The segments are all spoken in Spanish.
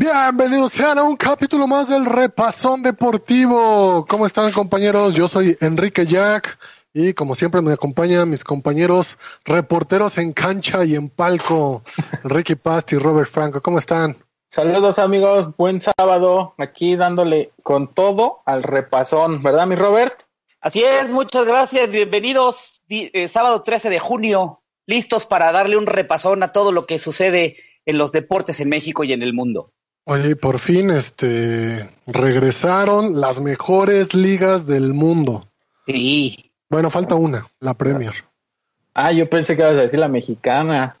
Bienvenidos sean a un capítulo más del Repasón Deportivo. ¿Cómo están compañeros? Yo soy Enrique Jack y como siempre me acompañan mis compañeros reporteros en cancha y en palco, Ricky Pasti y Robert Franco. ¿Cómo están? Saludos amigos, buen sábado, aquí dándole con todo al repasón, ¿verdad mi Robert? Así es, muchas gracias, bienvenidos, eh, sábado 13 de junio, listos para darle un repasón a todo lo que sucede en los deportes en México y en el mundo. Oye, por fin este regresaron las mejores ligas del mundo. Sí. Bueno, falta una, la Premier. Ah, yo pensé que ibas a decir la mexicana.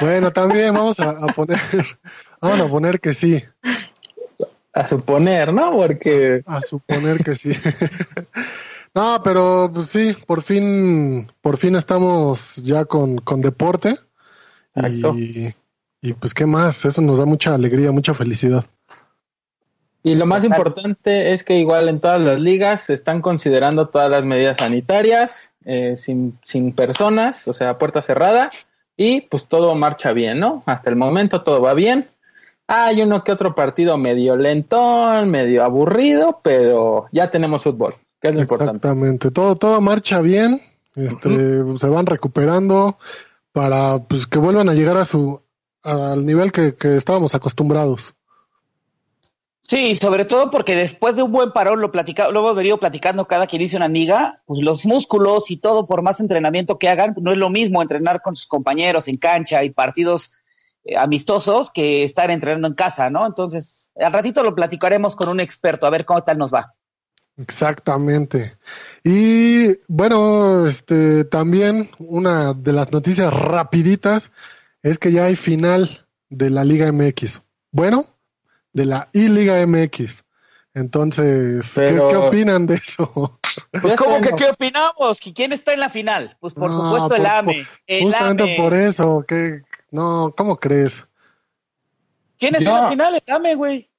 Bueno, también vamos a, poner, vamos a poner que sí. A suponer, ¿no? Porque. A suponer que sí. no, pero pues sí, por fin, por fin estamos ya con, con deporte. Y y pues, ¿qué más? Eso nos da mucha alegría, mucha felicidad. Y lo más importante es que igual en todas las ligas se están considerando todas las medidas sanitarias, eh, sin, sin personas, o sea, puerta cerrada, y pues todo marcha bien, ¿no? Hasta el momento todo va bien. Hay uno que otro partido medio lentón, medio aburrido, pero ya tenemos fútbol, que es lo importante. Exactamente, todo, todo marcha bien, este, se van recuperando para pues, que vuelvan a llegar a su, al nivel que, estábamos acostumbrados. Sí, sobre todo porque después de un buen parón, lo, platica, lo hemos venido platicando cada quien dice una amiga, pues los músculos y todo, por más entrenamiento que hagan, no es lo mismo entrenar con sus compañeros en cancha y partidos eh, amistosos que estar entrenando en casa, ¿no? Entonces, al ratito lo platicaremos con un experto, a ver cómo tal nos va. Exactamente. Y bueno, este también una de las noticias rapiditas es que ya hay final de la Liga MX. Bueno, de la I-Liga MX. Entonces, ¿qué, opinan de eso? Pues, ¿cómo que qué opinamos? ¿Quién está en la final? Pues, por supuesto, el AME. El justamente por eso, que no, ¿cómo crees? ¿Quién está en la final? El AME, güey.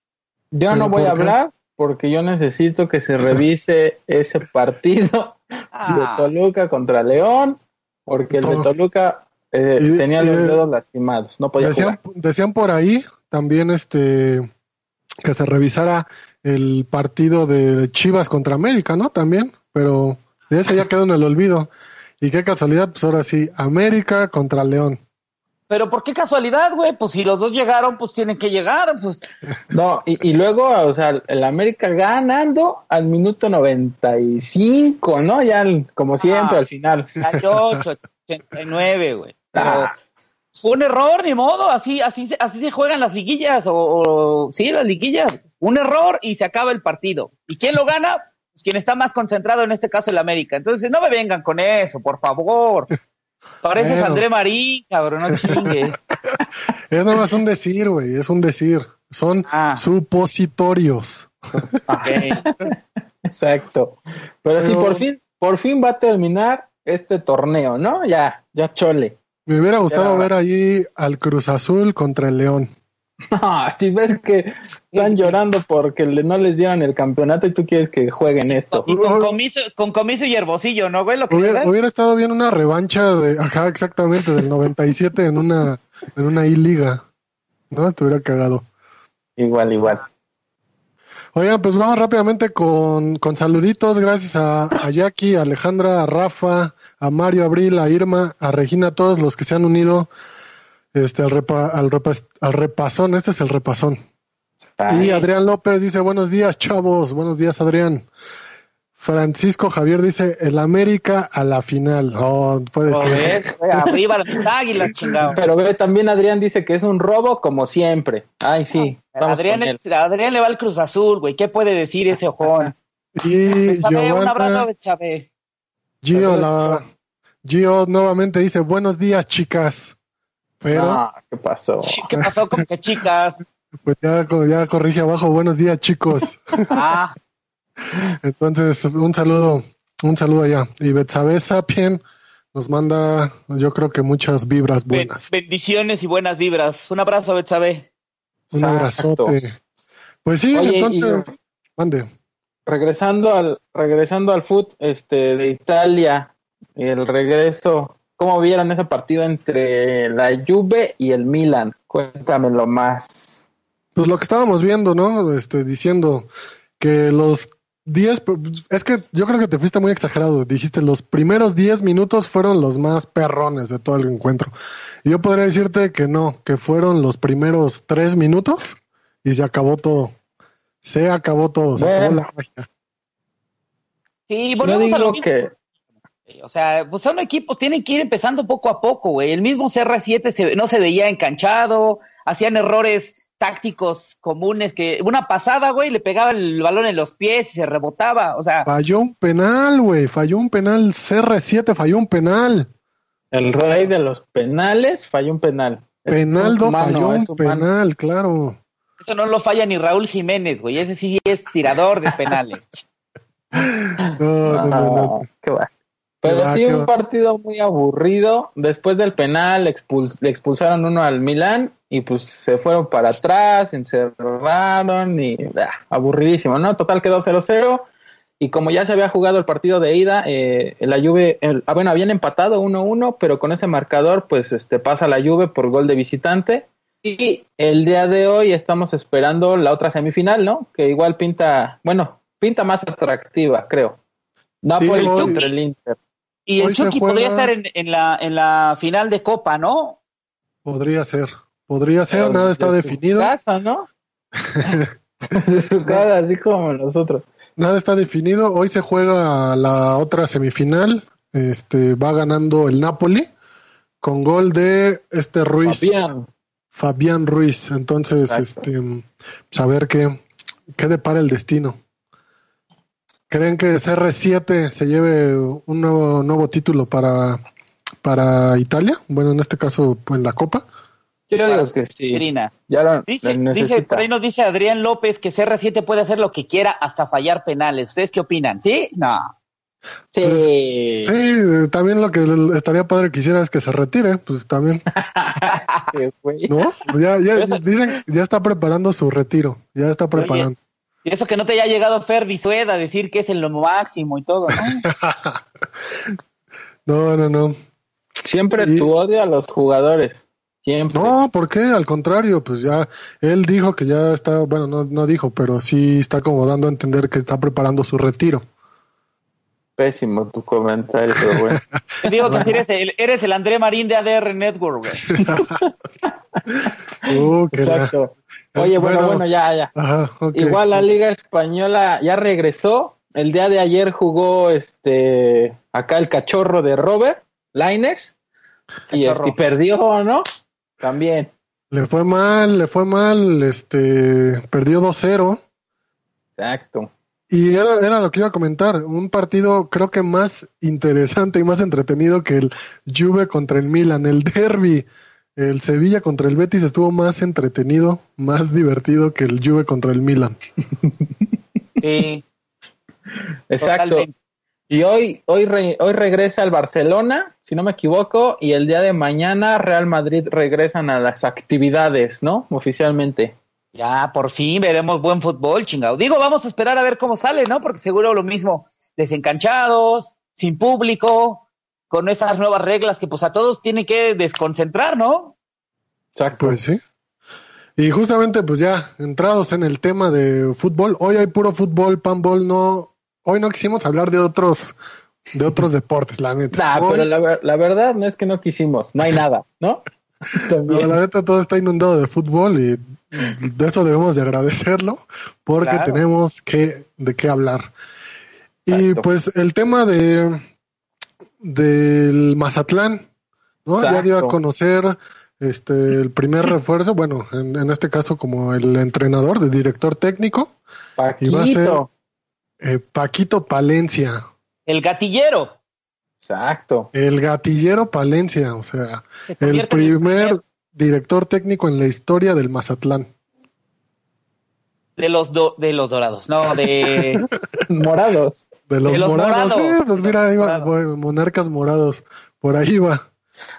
Yo no voy a hablar porque yo necesito que se revise ese partido de ah. Toluca contra León, porque el de Toluca eh, tenía los dedos lastimados, no podía decían, Decían por ahí también este que se revisara el partido de Chivas contra América, ¿no? También, pero de ese ya quedó en el olvido. Y qué casualidad, pues ahora sí, América contra León. Pero ¿por qué casualidad, güey? Pues si los dos llegaron, pues tienen que llegar. Pues. No, y, luego, o sea, el América ganando al minuto 95, ¿no? Ya como siempre, ah, al final. 88, 89, güey. Ah. fue un error, ni modo, así, así, así se juegan las liguillas, o, sí, las liguillas. Un error y se acaba el partido. ¿Y quién lo gana? Pues quien está más concentrado, en este caso el América. Entonces, no me vengan con eso, por favor. Pareces André Marín, cabrón, no chingues. es nomás un decir, güey, es un decir. Son ah. supositorios. Exacto. Pero, si por fin, por fin va a terminar este torneo, ¿no? Ya, ya chole. Me hubiera gustado ver allí al Cruz Azul contra el León. No, si ves que están llorando porque no les dieron el campeonato y tú quieres que jueguen esto. Y con comiso, con comiso y herbosillo, ¿no, güey? Lo que hubiera, estado bien una revancha de, ajá, exactamente, del 97 en una, en una I-Liga. ¿No? Estuviera cagado. Igual, igual. Oigan, pues vamos rápidamente con, con saluditos. Gracias a, a Jackie, a Alejandra, a Rafa, a Mario, Abril, a Irma, a Regina, a todos los que se han unido este, al, al, al repasón. Este es el repasón. Y Adrián López dice, buenos días, chavos. Buenos días, Adrián. Francisco Javier dice, el América a la final. Oh, puede ser. arriba las águilas, chingado. Pero ve, también Adrián dice que es un robo como siempre. Ay, sí. Adrián, Adrián le va al Cruz Azul, güey. ¿Qué puede decir ese ojón? Y un abrazo de Chávez. Gio, la, Gio nuevamente dice, buenos días, chicas. Pero... ¿Qué pasó? ¿Qué pasó con que chicas? Pues ya, ya corrige abajo. Buenos días, chicos. Ah, Entonces, un saludo, un saludo allá. Y Betsabe Sapien nos manda, yo creo que muchas vibras ben- buenas. bendiciones y buenas vibras. Un abrazo, Betsabe. Un Exacto. abrazote. Pues sí, Oye, entonces, mande. Regresando al, regresando al foot este, de Italia, el regreso, ¿cómo vieron ese partido entre la Juve y el Milan? Cuéntamelo más. Pues lo que estábamos viendo, ¿no? Este, diciendo que los 10, es que yo creo que te fuiste muy exagerado. Dijiste los primeros 10 minutos fueron los más perrones de todo el encuentro. Yo podría decirte que no, que fueron los primeros 3 minutos y se acabó todo. Se acabó todo, se acabó Bueno. la magia. Sí, Yo volvemos a lo mismo. que O sea, pues son equipos, tienen que ir empezando poco a poco, güey. El mismo CR7 se- no se veía enganchado, hacían errores tácticos comunes que una pasada, güey, le pegaba el balón en los pies y se rebotaba. O sea, Falló un penal, güey. Falló un penal. CR7 falló un penal. el rey de los penales falló un penal. Penaldo humano, falló un penal, claro. Eso no lo falla ni Raúl Jiménez, güey. Ese sí es tirador de penales. No, no, no, no. Ah, qué va. Pero sí, un va. partido muy aburrido. Después del penal expuls- le expulsaron uno al Milán y pues se fueron para atrás, encerraron y ah, aburridísimo, ¿no? Total quedó 0-0 y como ya se había jugado el partido de ida, eh, la Juve, el- ah, bueno, habían empatado 1-1, pero con ese marcador pues este pasa la Juve por gol de visitante y el día de hoy estamos esperando la otra semifinal, ¿no? Que igual pinta, bueno, pinta más atractiva, creo. Napoli hoy- contra el Inter. Y el Chucky juega- podría estar en, en la, en la final de Copa, ¿no? Podría ser. Podría ser, Pero nada está de su definido. casa, ¿no? de su casa, así como nosotros. Nada está definido. Hoy se juega la otra semifinal. Este va ganando el Napoli con gol de este Ruiz. Fabián. Fabián Ruiz. Entonces, Exacto. este, pues, a ver qué, qué depara el destino. ¿Creen que CR7 se lleve un nuevo, nuevo título para, para Italia? Bueno, en este caso, en la Copa. Yo digo que sí. Trina. Ya lo, Dice, lo dice, por ahí nos dice Adrián López que CR7 puede hacer lo que quiera hasta fallar penales. ¿Ustedes qué opinan? ¿Sí? No. Sí. Sí, eh, también lo que estaría padre que hiciera es que se retire, pues también, Sí. ¿no? Ya, ya, Eso- dicen, ya está preparando su retiro, ya está preparando. Y eso que no te haya llegado Fer Bisueda a decir que es en lo máximo y todo, ¿no? No, no, no. Siempre Sí. tu odio a los jugadores. Siempre. No, ¿por qué? Al contrario, pues ya él dijo que ya está, bueno, no, no dijo, pero sí está como dando a entender que está preparando su retiro. Pésimo tu comentario, pero bueno. Te digo que eres el, eres el André Marín de ADR Network, güey. Uh, Exacto. Oye, bueno, Bueno. bueno, ya, ya. Ajá. Igual la Liga Española ya regresó. El día de ayer jugó este acá el cachorro de Robert Laines y, este, y perdió, ¿no? También. Le fue mal, le fue mal, este, perdió 2-0. Exacto. Y era, era lo que iba a comentar, un partido creo que más interesante y más entretenido que el Juve contra el Milan, el derby, el Sevilla contra el Betis estuvo más entretenido, más divertido que el Juve contra el Milan. Sí, Exacto. totalmente. Y hoy, hoy, re- hoy regresa el Barcelona, si no me equivoco, y el día de mañana Real Madrid regresan a las actividades, ¿no? Oficialmente. Ya, por fin veremos buen fútbol, chingado. Digo, vamos a esperar a ver cómo sale, ¿no? Porque seguro lo mismo, desencanchados, sin público, con esas nuevas reglas que pues a todos tienen que desconcentrar, ¿no? Exacto. Pues sí. Y justamente pues ya entrados en el tema de fútbol, hoy hay puro fútbol, panball, no, hoy no quisimos hablar de otros, de otros deportes, la neta. Nah, Hoy- pero la verdad no es que no quisimos, no hay nada, ¿no? No, la neta todo está inundado de fútbol y de eso debemos de agradecerlo porque Claro. tenemos que de qué hablar. Y pues el tema de del Mazatlán, ¿no? Ya dio a conocer este el primer refuerzo, bueno, en, en este caso como el entrenador, el director técnico, y va a ser- Paquito. eh, Paquito Palencia, El gatillero. Exacto. el gatillero Palencia, o sea, Se el en primer director técnico en la historia del Mazatlán. de los do- de los dorados, no, de Morados. De los, De los morados, morados. eh, pues mira, ahí va, Morados. voy, monarcas morados, por ahí va.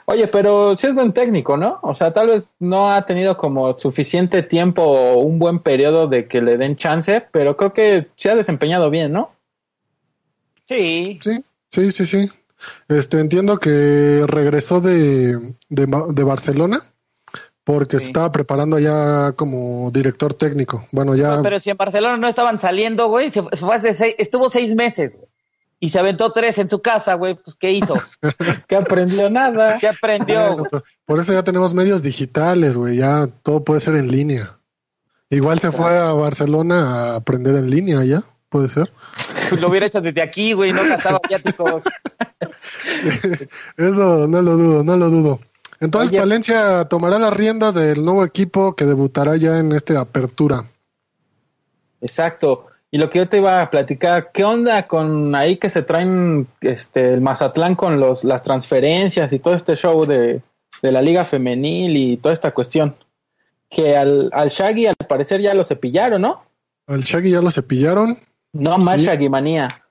Oye, pero sí es buen técnico, ¿no? O sea, tal vez no ha tenido como suficiente tiempo o un buen periodo de que le den chance, pero creo que se ha desempeñado bien, ¿no? sí, Sí, sí, sí, sí. Este, entiendo que regresó de, de, Barcelona porque Sí. se estaba preparando ya como director técnico. Bueno, ya No, pero si en Barcelona no estaban saliendo, güey, se, se fue hace seis- estuvo seis meses güey, y se aventó tres en su casa, güey, pues ¿qué hizo? Que aprendió nada. ¿Qué aprendió? Bueno, por eso ya tenemos medios digitales, güey, ya todo puede ser en línea. Igual se fue a Barcelona a aprender en línea ya, puede ser. Lo hubiera hecho desde aquí, güey, no gastaba viáticos. Eso no lo dudo, no lo dudo. Entonces Oye. Palencia tomará las riendas del nuevo equipo que debutará ya en esta apertura. Exacto. Y lo que yo te iba a platicar, ¿qué onda con ahí que se traen este el Mazatlán con los las transferencias y todo este show de, de la liga femenil y toda esta cuestión? Que al, al Shaggy al parecer ya lo cepillaron, ¿no? Al Shaggy ya lo cepillaron, No más Sí. Shaggy manía.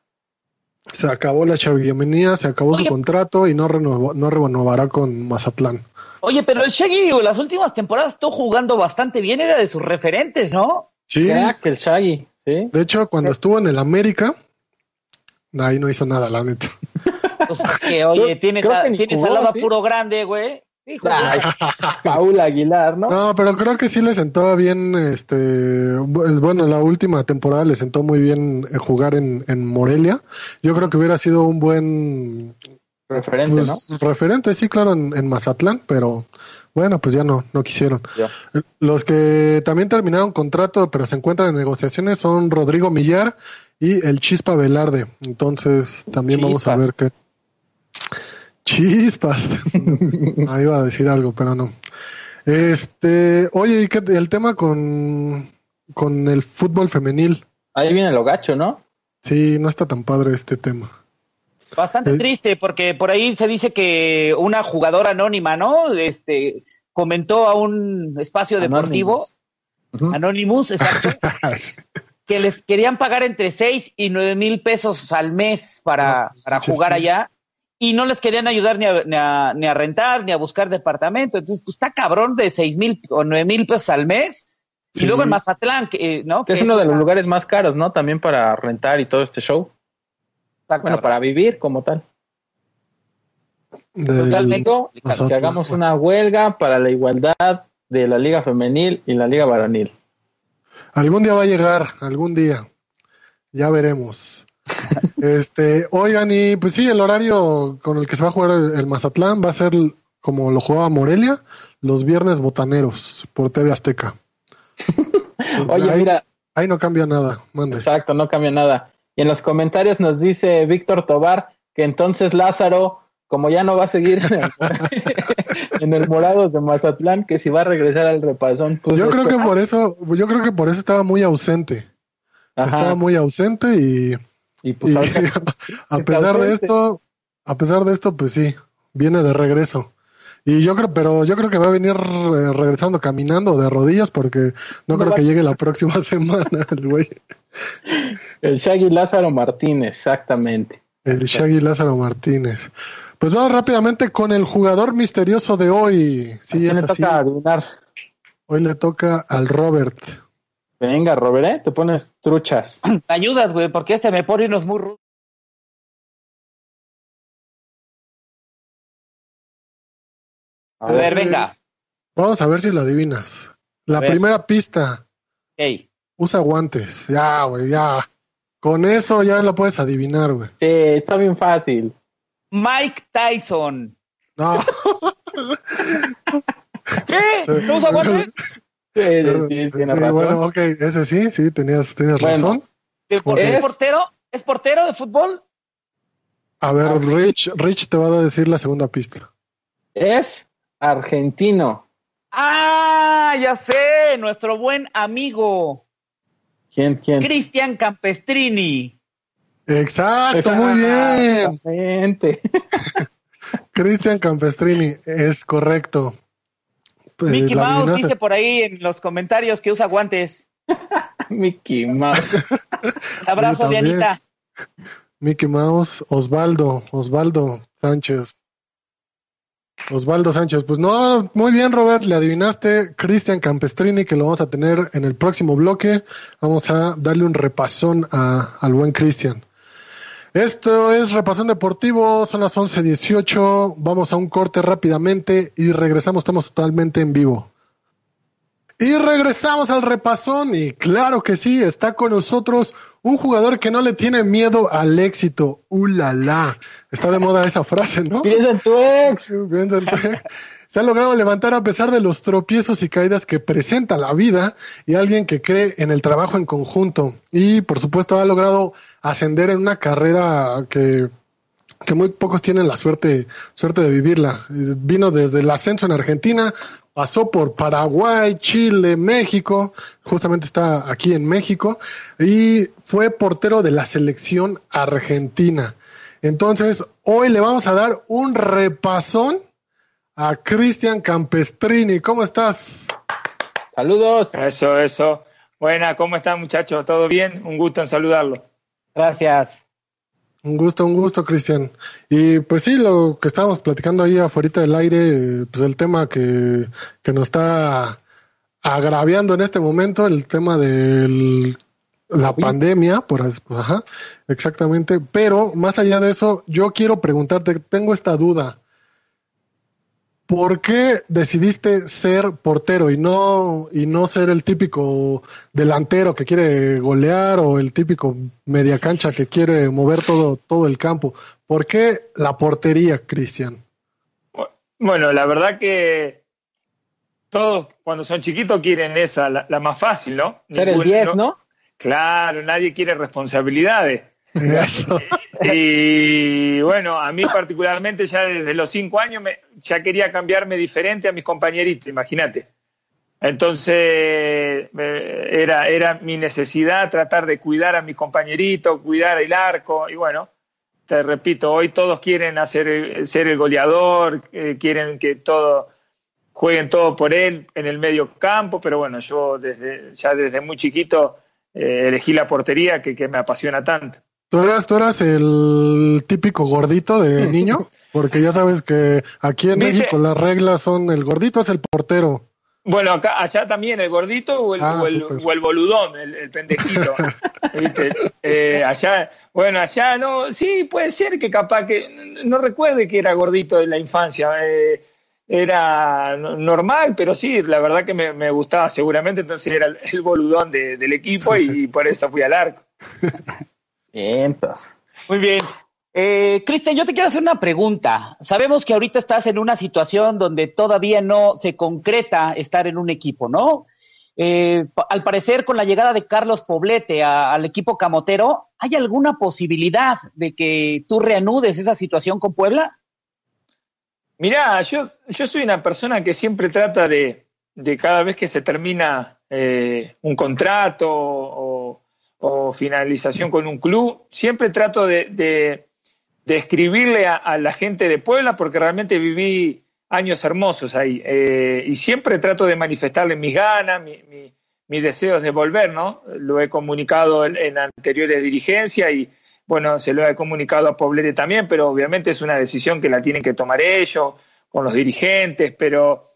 se acabó la chaviamenía, se acabó su contrato y no, renovó- no renovará con Mazatlán. Oye, pero el Shaggy, las últimas temporadas estuvo jugando bastante bien, era de sus referentes, ¿no? Sí, Crack, el Shaggy, ¿sí? de hecho cuando estuvo en el América, ahí no hizo nada, la neta. Pues que, oye, tienes, a- tienes jugó, al lado a ¿sí? puro grande, güey. Sí, jugó. Ay, Paul Aguilar, ¿no? No, pero creo que sí le sentó bien, este, bu- bueno, la última temporada le sentó muy bien eh, jugar en, en Morelia. Yo creo que hubiera sido un buen Referente, pues, ¿no? referente, sí, claro, en, en Mazatlán, pero bueno, pues ya no, no quisieron. Los que también terminaron contrato, pero se encuentran en negociaciones son Rodrigo Millar y el Chispa Velarde. Entonces, también vamos a ver qué. Chispas. Ahí iba a decir algo, pero no. Este, oye, ¿y qué el tema con, con el fútbol femenil? Ahí viene lo gacho, ¿no? Sí, no está tan padre este tema. Bastante Eh. triste, porque por ahí se dice que una jugadora anónima, ¿no? Este comentó a un espacio deportivo. Anonymous, exacto, que les querían pagar entre 6 y 9 mil pesos al mes para, No, para jugar sí. allá y no les querían ayudar ni a, ni a, ni a rentar ni a buscar departamento. Entonces, pues está cabrón de 6 mil o 9 mil pesos al mes. Y Sí. luego en Mazatlán, que, eh, ¿no? Que es uno de los lugares más caros, ¿no? También para rentar y todo este show. está Bueno, cabrón. para vivir como tal. Del- Totalmente. Digo, que hagamos una huelga para la igualdad de la liga femenil y la liga varonil. Algún día va a llegar, algún día. Ya veremos. este, oigan, y pues sí, el horario con el que se va a jugar el, el Mazatlán va a ser como lo jugaba Morelia, los viernes botaneros por TV Azteca. Pues Oye, ahí, mira, ahí no cambia nada, mande. exacto, no cambia nada. Y en los comentarios nos dice Víctor Tobar que entonces Lázaro, como ya no va a seguir en el, en el Morados de Mazatlán, que si va a regresar al repasón. Pues Yo creo que por eso, yo creo que por eso estaba muy ausente. Ajá, Estaba muy ausente y, y pues y a pesar de esto, a pesar de esto, pues sí, viene de regreso. Y yo creo, pero yo creo que va a venir eh, regresando caminando de rodillas porque no, No creo va- que llegue la próxima semana el güey. el Shaggy Lázaro Martínez, exactamente. El Shaggy Lázaro Martínez. Pues vamos rápidamente con el jugador misterioso de hoy. ¿A Sí, es le así. toca adivinar? Hoy le toca al Robert. Venga, Robert, ¿eh? te pones truchas. Me ayudas, güey, porque este me pone unos muy rudos. A ver, venga. Vamos a ver si lo adivinas. La primera pista, Ey. usa guantes. Ya, güey, ya. Con eso ya lo puedes adivinar, güey. Sí, está bien fácil. Mike Tyson. No, ¿Qué? ¿No usa guantes? Sí, sí, Pero- sí, tiene sí, razón. bueno, ok, ese sí, sí, tenías, Bueno. razón. ¿De por- Es- ¿Es portero? ¿Es portero de fútbol? A ver, Ah. Rich, Rich te va a decir la segunda pista. Es argentino. Ah, ya sé, nuestro buen amigo ¿Quién, quién? Cristian Campestrini. Exacto, muy bien. Cristian Campestrini, es correcto. Pues, Mickey la Mouse dice por ahí en los comentarios que usa guantes. Mickey Mouse. Abrazo. Dianita. Mickey Mouse, Osvaldo, Osvaldo Sánchez. Osvaldo Sánchez, pues no, muy bien Robert, le adivinaste Cristian Campestrini que lo vamos a tener en el próximo bloque. Vamos a darle un repasón a- al buen Cristian. Esto es Repasón Deportivo, son las 11.18, vamos a un corte rápidamente y regresamos, estamos totalmente en vivo. Y regresamos al repasón y claro que sí, está con nosotros un jugador que no le tiene miedo al éxito. ¡Ulala! Está de moda esa frase, ¿no? Piensa en tu ex. Piensa en tu- Se ha logrado levantar a pesar de los tropiezos y caídas que presenta la vida y alguien que cree en el trabajo en conjunto. Y por supuesto ha logrado ascender en una carrera que que muy pocos tienen la suerte, suerte de vivirla. Vino desde el ascenso en Argentina, pasó por Paraguay, Chile, México, justamente está aquí en México, y fue portero de la selección argentina. Entonces, hoy le vamos a dar un repasón a Cristian Campestrini. ¿Cómo estás? Saludos. Eso, eso. Buena, ¿cómo están muchachos? ¿Todo bien? Un gusto en saludarlo. Gracias. Un gusto, un gusto, Cristian. Y pues sí, lo que estábamos platicando ahí afuera del aire, pues el tema que, que nos está agraviando en este momento, el tema de la pandemia, por así, pues, ajá, exactamente. Pero más allá de eso, yo quiero preguntarte, tengo esta duda. ¿Por qué decidiste ser portero y no, y no ser el típico delantero que quiere golear o el típico media cancha que quiere mover todo, todo el campo? ¿Por qué la portería, Cristian? Bueno, la verdad que todos cuando son chiquitos quieren esa, la, la más fácil, ¿no? Ser el Ningún- 10, ¿no? Claro, nadie quiere responsabilidades. Y bueno, a mí particularmente ya desde los cinco años me- ya quería cambiarme diferente a mis compañeritos, imagínate. Entonces eh, era, era mi necesidad tratar de cuidar a mis compañeritos, cuidar el arco y bueno, te repito, hoy todos quieren hacer ser el goleador, eh, quieren que todo jueguen todo por él en el medio campo, pero bueno, yo desde ya desde muy chiquito eh, elegí la portería que, que me apasiona tanto. ¿Tú eras, ¿Tú eras el típico gordito de niño? Porque ya sabes que aquí en. México las reglas son el gordito es el portero. Bueno, acá, allá también el gordito o el, Ah, o el, súper. o el boludón, el, el pendejito. ¿Viste? Eh, allá, bueno, allá no, sí, puede ser que capaz que, no recuerde que era gordito en la infancia, eh, era no- normal, pero sí, la verdad que me, me gustaba seguramente, entonces era el, boludón de- del equipo y, por eso fui al arco. Vientos. Muy bien. Eh, Cristian, yo te quiero hacer una pregunta. Sabemos que ahorita estás en una situación donde todavía no se concreta estar en un equipo, ¿no? Eh, al parecer, con la llegada de Carlos Poblete a- al equipo camotero, ¿hay alguna posibilidad de que tú reanudes esa situación con Puebla? Mirá, yo, yo soy una persona que siempre trata de, de cada vez que se termina eh, un contrato o, o finalización con un club, siempre trato de, de- escribirle a, la gente de Puebla porque realmente viví años hermosos ahí eh, y siempre trato de manifestarle mis ganas, mi- mi- mis deseos de volver, ¿no? Lo he comunicado en, en anteriores dirigencias y bueno, se lo he comunicado a Poblete también, pero obviamente es una decisión que la tienen que tomar ellos, con los dirigentes, pero,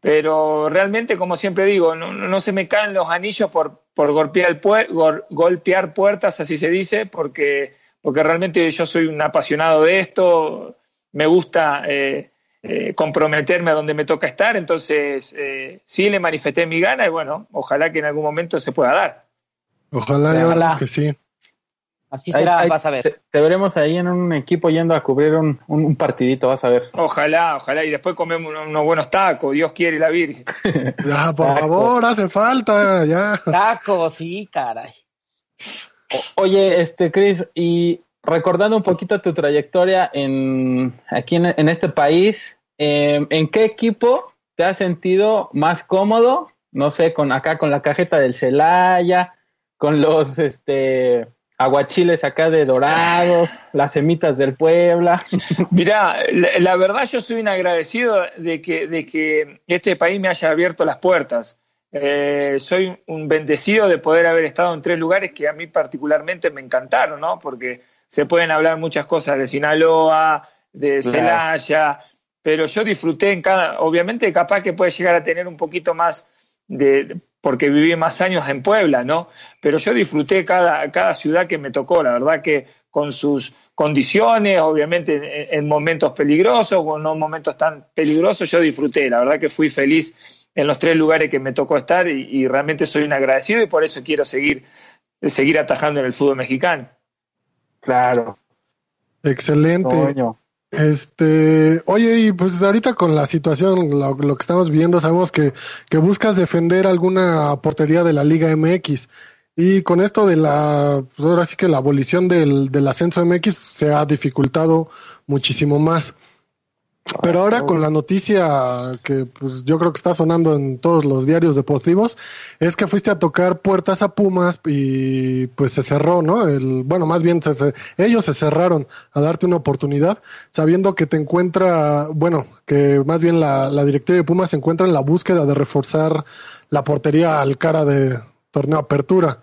pero realmente, como siempre digo, no, no- se me caen los anillos por, por golpear, puer- gol- golpear puertas, así se dice, porque, porque realmente yo soy un apasionado de esto, me gusta eh, eh, comprometerme a donde me toca estar, entonces eh, sí le manifesté mi gana y bueno, ojalá que en algún momento se pueda dar. Ojalá, Ojalá. que sí. Así será, ahí vas a ver. Te, te veremos ahí en un equipo yendo a cubrir un, un- un partidito, vas a ver. Ojalá, ojalá, y después comemos unos, unos buenos tacos, Dios quiere y la Virgen. Ya, por Taco. favor, hace falta, ya. Taco, sí, caray. O- Oye, este Chris, y recordando un poquito tu trayectoria en aquí en, en este país, eh, ¿en qué equipo te has sentido más cómodo? No sé, con acá con la cajeta del Celaya, con los este aguachiles acá de Dorados, las semitas del Puebla. Mirá, la, la verdad yo soy un agradecido de que, de que este país me haya abierto las puertas. eh, soy un bendecido de poder haber estado en tres lugares que a mí particularmente me encantaron, ¿no? Porque se pueden hablar muchas cosas de Sinaloa, de Celaya, pero yo disfruté en cada, obviamente capaz que puede llegar a tener un poquito más de, porque viví más años en Puebla, ¿no? Pero yo disfruté cada, cada ciudad que me tocó, la verdad que con sus condiciones, obviamente en, momentos peligrosos o no momentos tan peligrosos, yo disfruté, la verdad que fui feliz en los tres lugares que me tocó estar y, realmente soy un agradecido y por eso quiero seguir, seguir atajando en el fútbol mexicano. Claro. Excelente. Este, oye, y pues ahorita con la situación, lo, que estamos viendo, sabemos que, que, buscas defender alguna portería de la Liga MX. Y con esto de la, pues ahora sí que la abolición del, del ascenso MX se ha dificultado muchísimo más. Pero ahora con la noticia que pues yo creo que está sonando en todos los diarios deportivos, es que fuiste a tocar puertas a Pumas y pues se cerró, ¿no? El, bueno, más bien ellos se cerraron a darte una oportunidad, sabiendo que te encuentra, bueno, que más bien la, la directiva de Pumas se encuentra en la búsqueda de reforzar la portería al cara de torneo apertura.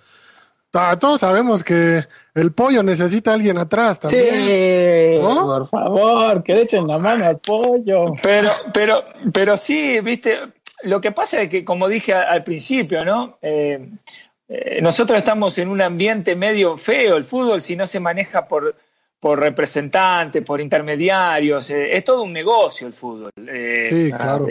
Ah, todos sabemos que el pollo necesita a alguien atrás también. Sí, por favor, que le echen la mano al pollo. Pero, pero, pero sí, viste, lo que pasa es que, como dije al principio, ¿no? Eh, eh, nosotros estamos en un ambiente medio feo, el fútbol, si no se maneja por, por representantes, por intermediarios, eh, es todo un negocio el fútbol. sí, claro.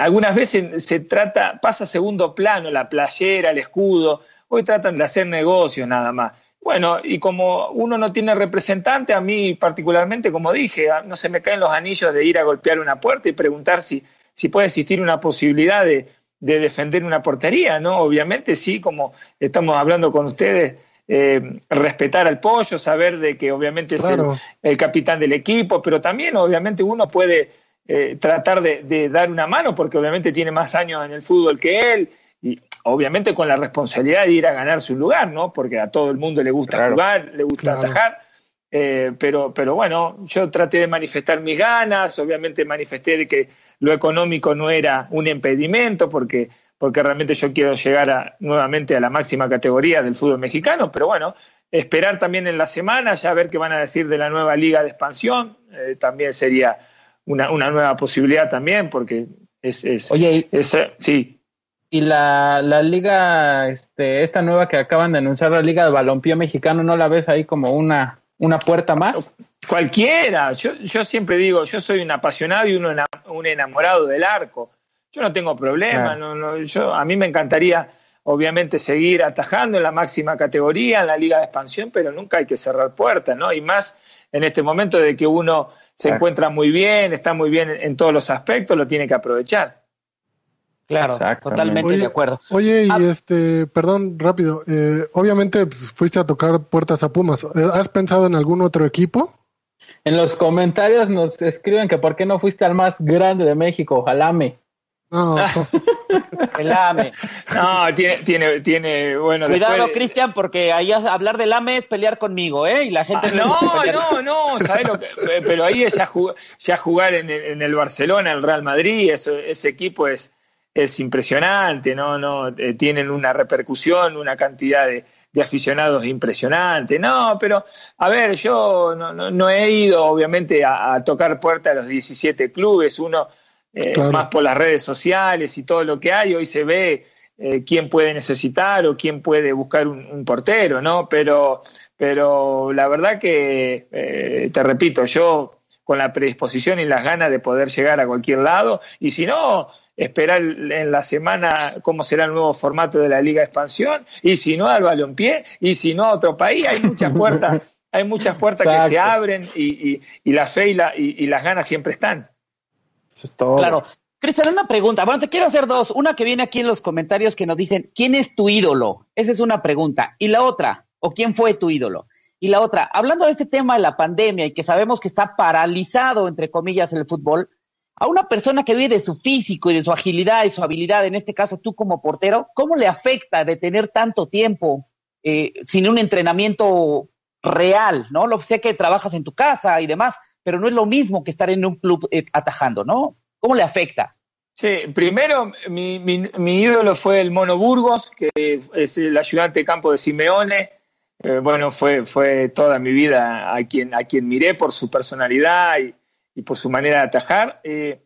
algunas veces se trata, pasa a segundo plano la playera, el escudo Hoy tratan de hacer negocios nada más. Bueno, y como uno no tiene representante, a mí particularmente, como dije, no se me caen los anillos de ir a golpear una puerta y preguntar si, si puede existir una posibilidad de, defender una portería, ¿no? Obviamente sí, como estamos hablando con ustedes, eh, respetar al pollo, saber de que obviamente es el, capitán del equipo, pero también obviamente uno puede eh, tratar de, de, dar una mano porque obviamente tiene más años en el fútbol que él y obviamente con la responsabilidad de ir a ganar su lugar, ¿no? Porque a todo el mundo le gusta jugar, le gusta atajar. Eh, pero, pero bueno, yo traté de manifestar mis ganas, obviamente manifesté que lo económico no era un impedimento, porque, porque realmente yo quiero llegar nuevamente a la máxima categoría del fútbol mexicano, pero bueno, esperar también en la semana, ya ver qué van a decir de la nueva liga de expansión, eh, también sería una, una, nueva posibilidad también, porque es... es Oye, es, sí y la, la liga, este, esta nueva que acaban de anunciar, la liga de balompié mexicano, ¿no la ves ahí como una, una puerta más? Cualquiera, yo, yo siempre digo, yo soy un apasionado y uno, un enamorado del arco. Yo no tengo problema, no, no, yo, a mí me encantaría obviamente seguir atajando en la máxima categoría, en la liga de expansión, pero nunca hay que cerrar puertas, ¿no? Y más en este momento de que uno se encuentra muy bien, está muy bien en todos los aspectos, lo tiene que aprovechar. Claro, totalmente de acuerdo. Oye, y ah, este, perdón, rápido, eh, obviamente pues, fuiste a tocar puertas a Pumas. Eh, ¿Has pensado en algún otro equipo? En los comentarios nos escriben que por qué no fuiste al más grande de México, Jalame. No, el AME. No, tiene, tiene, tiene, bueno. Cuidado, Cristian, porque ahí hablar del AME es pelear conmigo, ¿eh? Y la gente. Ah, no, no, no, ¿sabes lo que? Pero ahí es ya, ya jugar en el, en el Barcelona, el Real Madrid, ese equipo es, es impresionante, ¿no? no eh, tienen una repercusión, una cantidad de, aficionados impresionante. No, pero a ver, yo no, no, he ido obviamente a, tocar puertas a los 17 clubes, uno eh, más por las redes sociales y todo lo que hay, hoy se ve eh, quién puede necesitar o quién puede buscar un, portero, ¿no? Pero, pero la verdad que, te repito, yo con la predisposición y las ganas de poder llegar a cualquier lado, y si no, esperar en la semana cómo será el nuevo formato de la Liga Expansión, y si no al balompié, y si no a otro país, hay muchas puertas, hay muchas puertas que se abren y, la fe y, las ganas siempre están. Claro. Cristian, una pregunta. Bueno, te quiero hacer dos. Una que viene aquí en los comentarios que nos dicen, ¿quién es tu ídolo? Esa es una pregunta. Y la otra, ¿o quién fue tu ídolo? Y la otra, hablando de este tema de la pandemia y que sabemos que está paralizado, entre comillas, el fútbol, a una persona que vive de su físico y de su agilidad y su habilidad, en este caso tú como portero, ¿cómo le afecta de tener tanto tiempo eh, sin un entrenamiento real? ¿no? Lo sé que trabajas en tu casa y demás, pero no es lo mismo que estar en un club eh, atajando, ¿no? ¿Cómo le afecta? Sí, primero mi, mi, ídolo fue el Mono Burgos, que es el ayudante de campo de Simeone. Eh, bueno, fue, fue toda mi vida a quien, a quien miré por su personalidad y, por su manera de atajar. Eh,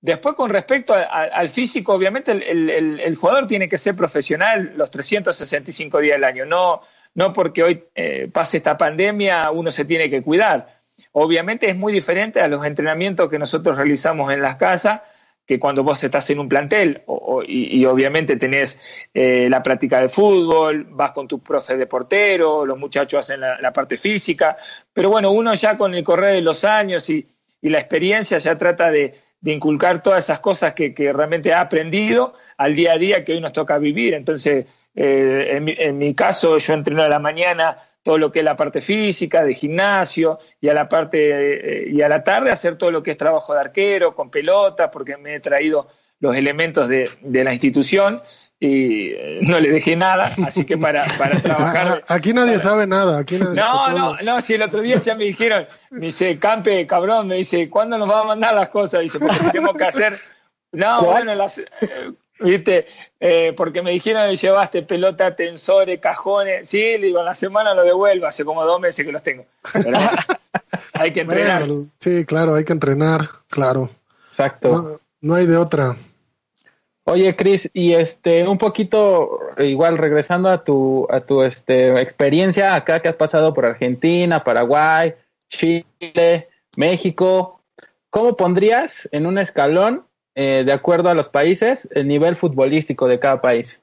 después, con respecto al físico, obviamente el, jugador tiene que ser profesional los 365 días del año. No, no porque hoy eh, pase esta pandemia uno se tiene que cuidar. Obviamente es muy diferente a los entrenamientos que nosotros realizamos en las casas que cuando vos estás en un plantel y, obviamente tenés eh, la práctica de fútbol, vas con tu profe de portero, los muchachos hacen la, parte física, pero bueno, uno ya con el correr de los años y, la experiencia ya trata de, inculcar todas esas cosas que, realmente ha aprendido al día a día que hoy nos toca vivir. Entonces, eh, en, mi, en mi caso, yo entreno a la mañana todo lo que es la parte física, de gimnasio, y a la parte eh, y a la tarde hacer todo lo que es trabajo de arquero, con pelota, porque me he traído los elementos de, la institución y eh, no le dejé nada, así que para, para trabajar. Aquí nadie sabe nada. Aquí no, no, no, si el otro día ya me dijeron, me dice, Campe, cabrón, me dice, ¿cuándo nos va a mandar las cosas? Dice, porque tenemos que hacer. No, bueno, las, ¿Viste? Eh, porque me dijeron que llevaste pelota, tensores, cajones. Sí, le digo, en la semana lo devuelvo. Hace como dos meses que los tengo. hay que entrenar. sí, claro, hay que entrenar, claro. Exacto. No, hay de otra. Oye, Cris, y este, un poquito, igual regresando a tu, a tu este, experiencia acá que has pasado por Argentina, Paraguay, Chile, México, ¿cómo pondrías en un escalón eh, de acuerdo a los países, el nivel futbolístico de cada país?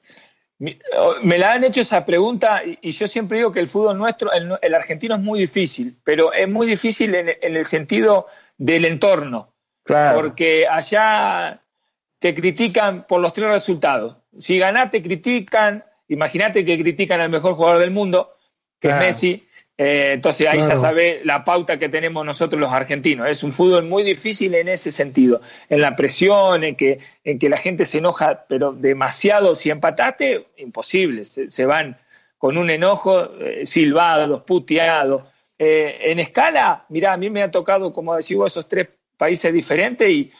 Oh, me la han hecho esa pregunta y yo siempre digo que el fútbol nuestro, el, argentino es muy difícil, pero es muy difícil en, el sentido del entorno. Porque allá te critican por los tres resultados. Si ganás, te critican. Imagínate que critican al mejor jugador del mundo, que es Messi. Eh, entonces ahí ya sabe la pauta que tenemos nosotros los argentinos. Es un fútbol muy difícil en ese sentido, en la presión, en que, en que la gente se enoja, pero demasiado. Si empataste, imposible. Se, van con un enojo eh, silbados, puteados. Eh, en escala, mira, a mí me ha tocado, como decís esos tres países diferentes y,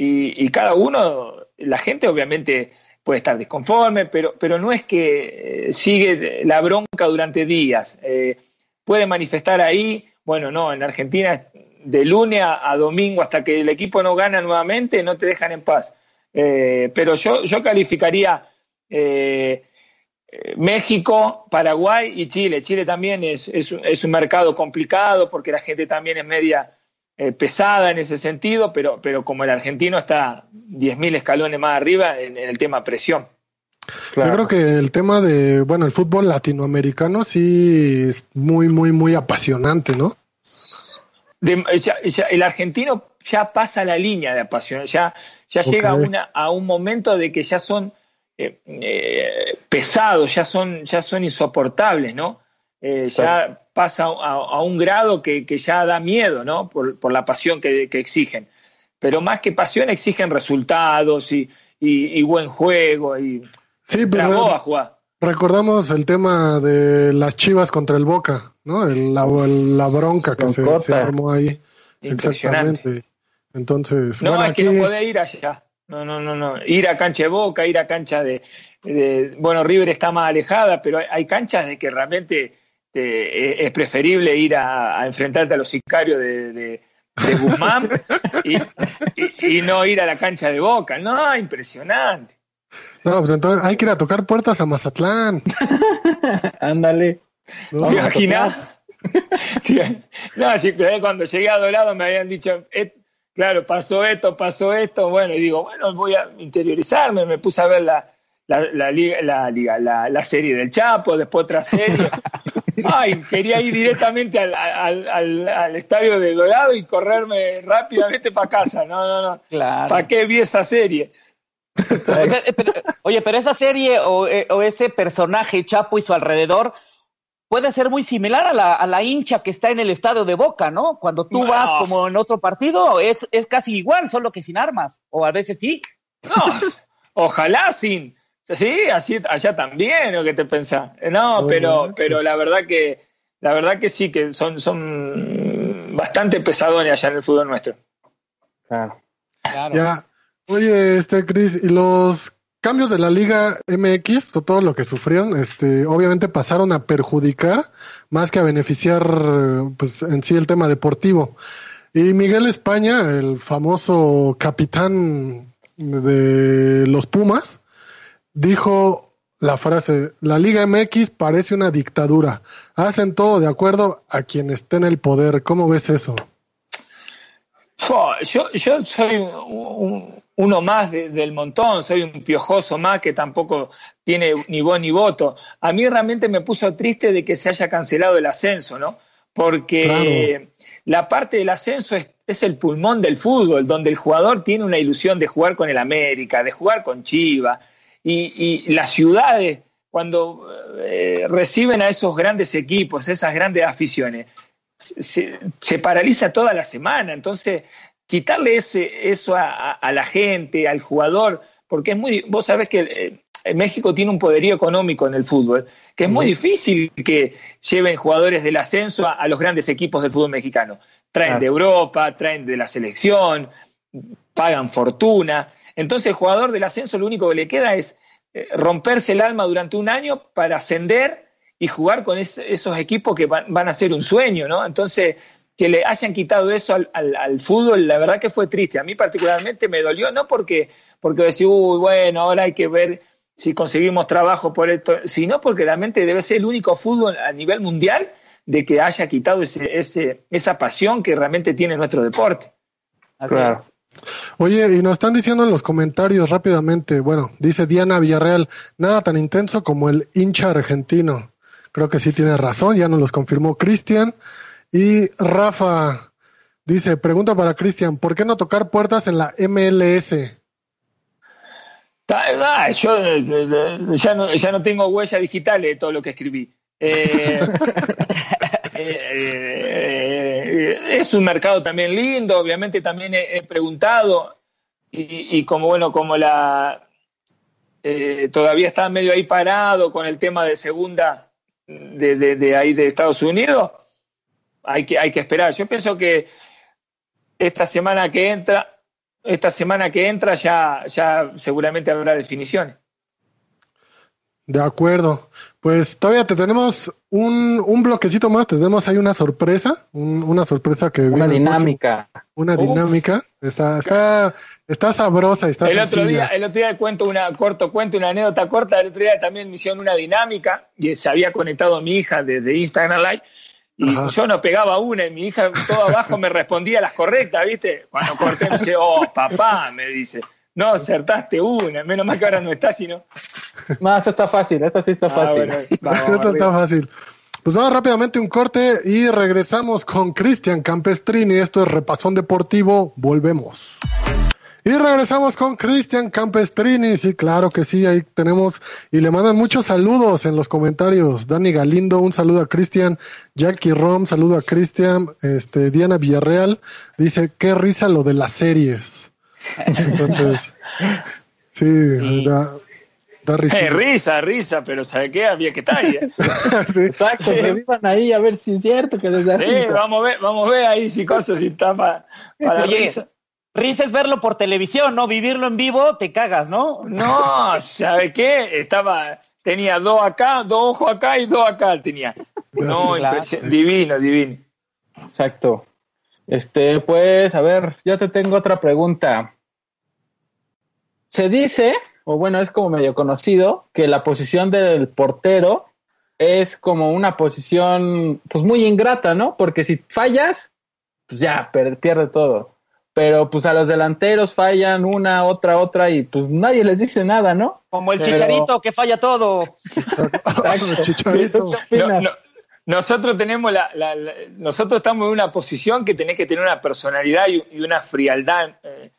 y, cada uno, la gente obviamente puede estar desconforme, pero, pero no es que sigue la bronca durante días puede manifestar ahí, bueno, no, en Argentina de lunes a, domingo hasta que el equipo no gana nuevamente, no te dejan en paz. Eh, pero yo, yo calificaría eh, México, Paraguay y Chile. Chile también es, es, un mercado complicado porque la gente también es media eh, pesada en ese sentido, pero, pero como el argentino está 10.000 escalones más arriba en el tema presión. Yo creo que el tema de, bueno, el fútbol latinoamericano sí es muy, muy, muy apasionante, ¿no? el argentino ya pasa la línea de apasión, ya, ya llega a, una, a un momento de que ya son eh, eh, pesados, ya son, ya son insoportables, ¿no? Eh, ya pasa a, un grado que, ya da miedo, ¿no? Por, por la pasión que, exigen. Pero más que pasión exigen resultados y, y buen juego y Sí, pero recordamos el tema de las Chivas contra el Boca, ¿no? la, bronca que se, armó ahí. Exactamente. Entonces, no, es que no puede ir allá. No, no, no, no. Ir a cancha de Boca, ir a cancha de, bueno, River está más alejada, pero hay, canchas de que realmente eh, es preferible ir a, enfrentarte a los sicarios de, Guzmán y, no ir a la cancha de Boca. No, impresionante. No, pues entonces hay que ir a tocar puertas a Mazatlán. Ándale. No, imaginas? no, sí, cuando llegué a Dorado me habían dicho, claro, pasó esto, pasó esto, bueno, y digo, bueno, voy a interiorizarme, me puse a ver la, la, la, la, serie del Chapo, después otra serie. Ay, quería ir directamente al, al, al, estadio de Dorado y correrme rápidamente para casa. No, no, no. Claro. ¿Para qué vi esa serie? Eh, oye, pero esa serie eh, o, ese personaje Chapo y su alrededor puede ser muy similar a la, a la, hincha que está en el estadio de Boca, ¿no? Cuando tú vas como en otro partido, es, es casi igual, solo que sin armas. O a veces sí. No, ojalá sin. Sí, así allá también, ¿o qué te pensás? No, pero, pero la verdad que la verdad que sí, que son, son bastante pesadones allá en el fútbol nuestro. Claro. claro. Ya, Oye, este, Chris, y los cambios de la Liga MX, todo lo que sufrieron, este, obviamente pasaron a perjudicar más que a beneficiar, pues, en sí el tema deportivo. Y Miguel España, el famoso capitán de los Pumas, dijo la frase, la Liga MX parece una dictadura. Hacen todo de acuerdo a quien esté en el poder. ¿Cómo ves eso? yo, yo soy uno más del montón, soy un piojoso más que tampoco tiene ni voz ni voto. A mí realmente me puso triste de que se haya cancelado el ascenso, ¿no? Porque la parte del ascenso es, es, el pulmón del fútbol, donde el jugador tiene una ilusión de jugar con el América, de jugar con Chivas, y, las ciudades, cuando eh, reciben a esos grandes equipos, esas grandes aficiones, se, paraliza toda la semana. Entonces, quitarle ese, eso a, la gente, al jugador, porque es muy, vos sabés que eh, México tiene un poderío económico en el fútbol, que es muy difícil que lleven jugadores del ascenso a, los grandes equipos del fútbol mexicano. Traen de Europa, traen de la selección, pagan fortuna. Entonces el jugador del ascenso lo único que le queda es eh, romperse el alma durante un año para ascender y jugar con esos equipos que van, a ser un sueño, ¿no? Entonces, que le hayan quitado eso al, fútbol, la verdad que fue triste. A mí particularmente me dolió, no porque, porque decía, uy, bueno, ahora hay que ver si conseguimos trabajo por esto, sino porque realmente debe ser el único fútbol a nivel mundial de que haya quitado ese, ese, esa pasión que realmente tiene nuestro deporte. claro. Oye, y nos están diciendo en los comentarios rápidamente, bueno, dice Diana Villarreal, nada tan intenso como el hincha argentino. Creo que sí tiene razón, ya nos los confirmó Cristian. Y Rafa dice, pregunta para Cristian, ¿por qué no tocar puertas en la MLS? Ah, yo eh, eh, ya no, ya no tengo huella digital de todo lo que escribí. Eh, es un mercado también lindo, obviamente también he, preguntado y, como bueno, como la todavía está medio ahí parado con el tema de segunda de, de, ahí de Estados Unidos, hay que, hay que esperar. Yo pienso que esta semana que entra, esta semana que entra ya, ya seguramente habrá definiciones. De acuerdo. Pues todavía te tenemos un, un bloquecito más, tenemos ahí una sorpresa, una sorpresa que... Una dinámica. Una dinámica. Está, está, está sabrosa, está el otro día El otro día cuento una, corto cuento, una anécdota corta, el otro día también me hicieron una dinámica y se había conectado a mi hija desde Instagram Live y yo no pegaba una y mi hija todo abajo me respondía las correctas, ¿viste? Cuando corté me dice, oh, papá, me dice. No, acertaste una, menos mal que ahora no está, sino. No, esta está fácil, esta sí está ah, fácil. esta está fácil. Pues vamos rápidamente un corte y regresamos con Cristian Campestrini. Esto es Repasón Deportivo. Volvemos. Y regresamos con Cristian Campestrini. Sí, claro que sí, ahí tenemos. Y le mandan muchos saludos en los comentarios. Dani Galindo, un saludo a Cristian. Jackie Rom, saludo a Cristian. Este, Diana Villarreal dice: Qué risa lo de las series. Entonces, sí, Da, risa. Eh, risa, risa, pero ¿sabe qué? Había que estar ahí. Exacto, que vivan ahí a ver si es cierto que les da sí, Vamos a ver, vamos a ver ahí si cosas, si está para, risa. Risa es verlo por televisión, ¿no? Vivirlo en vivo te cagas, ¿no? No, ¿sabe qué? Estaba, tenía dos acá, dos ojos acá y dos acá tenía. No, divino, divino. Exacto. Este, pues, a ver, ya te tengo otra pregunta. Se dice, o bueno, es como medio conocido, que la posición del portero es como una posición, pues muy ingrata, ¿no? Porque si fallas, pues ya, pierde todo. Pero pues a los delanteros fallan una, otra, otra y pues nadie les dice nada, ¿no? Como el chicharito que falla todo. Exacto, chicharito. Nosotros tenemos la, nosotros estamos en una posición que tenés que tener una personalidad y, una frialdad eh,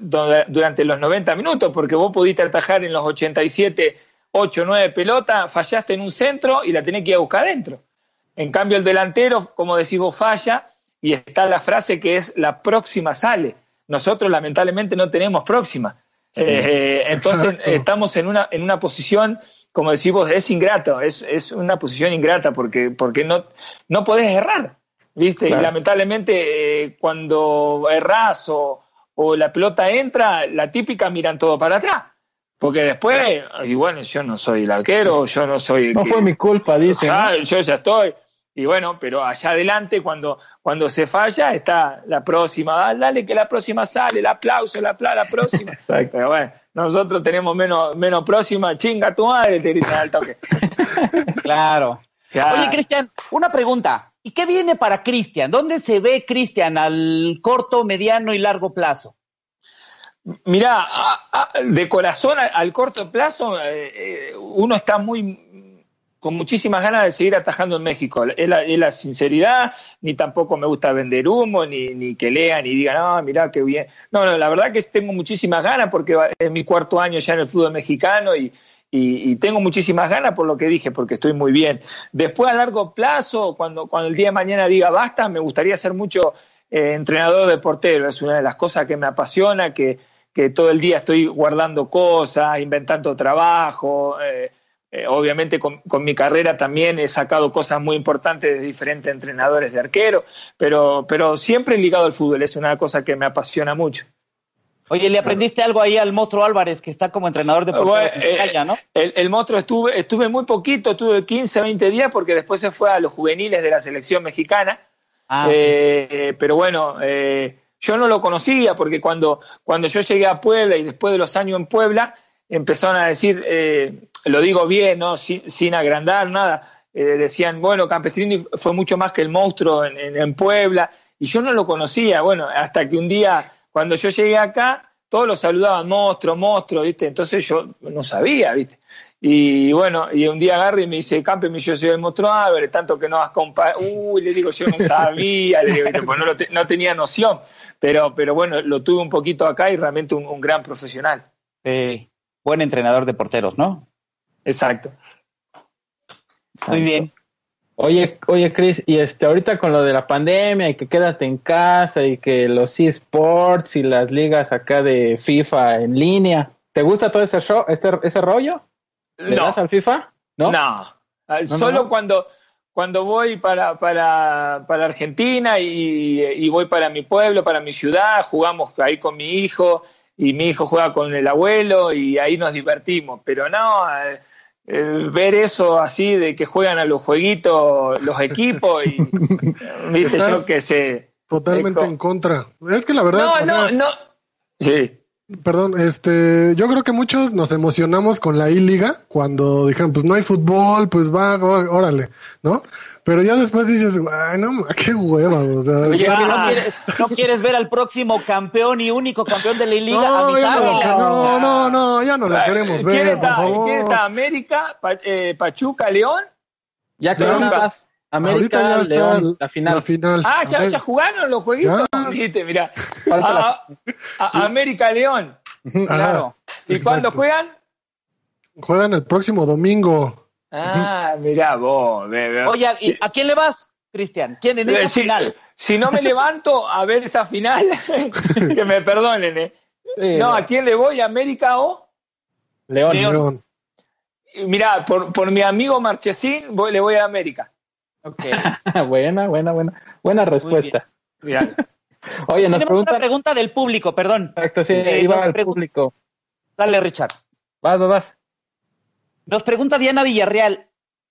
durante, los 90 minutos, porque vos pudiste atajar en los 87, 8, 9 pelotas, fallaste en un centro y la tenés que ir a buscar adentro. En cambio, el delantero, como decís vos, falla y está la frase que es la próxima sale. Nosotros lamentablemente no tenemos próxima. Eh, entonces estamos en una, en una posición como decimos, es ingrato, es, es una posición ingrata porque, porque no, no podés errar, ¿viste? Y lamentablemente eh, cuando erras o, o la pelota entra, la típica miran todo para atrás. Porque después, y bueno, yo no soy el arquero, yo no soy el No que- fue mi culpa, dice. Ah, yo ya estoy. Y bueno, pero allá adelante, cuando, cuando se falla, está la próxima. Ah, dale que la próxima sale, el aplauso, la, la próxima. Exacto. Pero bueno, nosotros tenemos menos, menos próxima, chinga tu madre, te gritan al toque. Claro. Oye, Cristian, una pregunta. ¿Y qué viene para Cristian? ¿Dónde se ve Cristian al corto, mediano y largo plazo? Mirá, a- a- de corazón al, al corto plazo, eh, eh, uno está muy con muchísimas ganas de seguir atajando en México. Es la, sinceridad, ni tampoco me gusta vender humo, ni, ni que lean y digan, ah, mirá qué bien. No, no, la verdad que tengo muchísimas ganas porque es mi cuarto año ya en el fútbol mexicano y, y- y tengo muchísimas ganas por lo que dije, porque estoy muy bien. Después, a largo plazo, cuando, cuando el día de mañana diga basta, me gustaría ser mucho eh, entrenador de portero. Es una de las cosas que me apasiona, que, que todo el día estoy guardando cosas, inventando trabajo. eh, eh, obviamente con, con mi carrera también he sacado cosas muy importantes de diferentes entrenadores de arquero, pero, pero siempre ligado al fútbol, es una cosa que me apasiona mucho. Oye, ¿le aprendiste algo ahí al monstruo Álvarez, que está como entrenador de porteros Bueno, en eh, Celaya, ¿no? El, el monstruo estuve, estuve muy poquito, estuve 15, 20 días porque después se fue a los juveniles de la selección mexicana. Ah, Eh, eh, pero bueno, eh, yo no lo conocía porque cuando, cuando yo llegué a Puebla y después de los años en Puebla, empezaron a decir, lo digo bien, ¿no? sin, sin agrandar nada, eh, decían, bueno, Campestrini fue mucho más que el monstruo en, en- Puebla, y yo no lo conocía, bueno, hasta que un día, cuando yo llegué acá, todos lo saludaban, monstruo, monstruo, ¿viste? Entonces yo no sabía, ¿viste? Y bueno, y un día agarro y me dice, Campe, yo soy el monstruo Álvarez, tanto que no has compa Uy, le digo, yo no sabía, le digo, pues no, lo te- no tenía noción, pero, pero bueno, lo tuve un poquito acá y realmente un, un gran profesional. sí. buen entrenador de porteros, ¿no? Exacto. Muy bien. Oye, oye, Chris, y este, ahorita con lo de la pandemia y que quédate en casa y que los eSports y las ligas acá de FIFA en línea, ¿te gusta todo ese show, este, ese rollo? ¿Le No, das al FIFA? ¿No? no. Ah, No, Solo no. cuando cuando voy para, para, para Argentina y, y voy para mi pueblo, para mi ciudad, jugamos ahí con mi hijo y mi hijo juega con el abuelo y ahí nos divertimos. Pero no, eh, ver eso así de que juegan a los jueguitos los equipos y viste yo que sé. Totalmente en contra. Es que la verdad, No, no, sea, no. Sí. Perdón, este, yo creo que muchos nos emocionamos con la I-Liga cuando dijeron, pues no hay fútbol, pues va, órale, ¿no? Pero ya después dices, ay, no, qué hueva, o sea, Oye, ah. no, quieres, no quieres ver al próximo campeón y único campeón de la Liga a no, ya mitad no, de la- no, no, no, ya no la queremos ¿Quién ver, por está, favor. ¿Quién está? ¿América? Pa- eh, ¿Pachuca? ¿León? Ya que Ya. ya América, está León, la final. La final. Ah, ¿ya, ya jugaron los jueguitos? Ya. Viste, Falta la- Ah, ah, América León. Claro. ¿Y exacto. cuándo juegan? Juegan el próximo domingo. Ah, mirá vos. Oye, ¿y ¿a quién le vas, Cristian? ¿Quién en eh, esta si, final? si no me levanto a ver esa final, que me perdonen, ¿eh? Sí, No, ¿a quién le voy? ¿América o? León. León. León. Mirá, por, por mi amigo Marchesín voy- le voy a América. Ok. buena, buena, buena. Buena respuesta. Oye, nos Tenemos una pregunta del público, perdón. Exacto, sí, Eh, iba al público. Dale, Richard. Vas, vas, vas. Nos pregunta Diana Villarreal,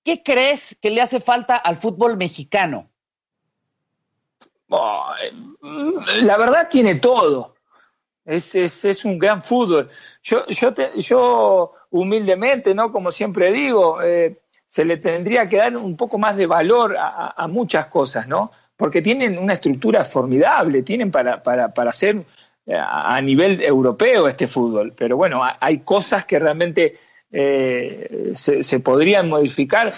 ¿qué crees que le hace falta al fútbol mexicano? Oh, la verdad tiene todo. Es, es, es un gran fútbol. Yo, yo, te- yo humildemente, ¿no? Como siempre digo, eh, se le tendría que dar un poco más de valor a, a- a muchas cosas, ¿no? Porque tienen una estructura formidable, tienen para, para, para hacer eh, a nivel europeo este fútbol. Pero bueno, ha- hay cosas que realmente eh, se, se podrían modificar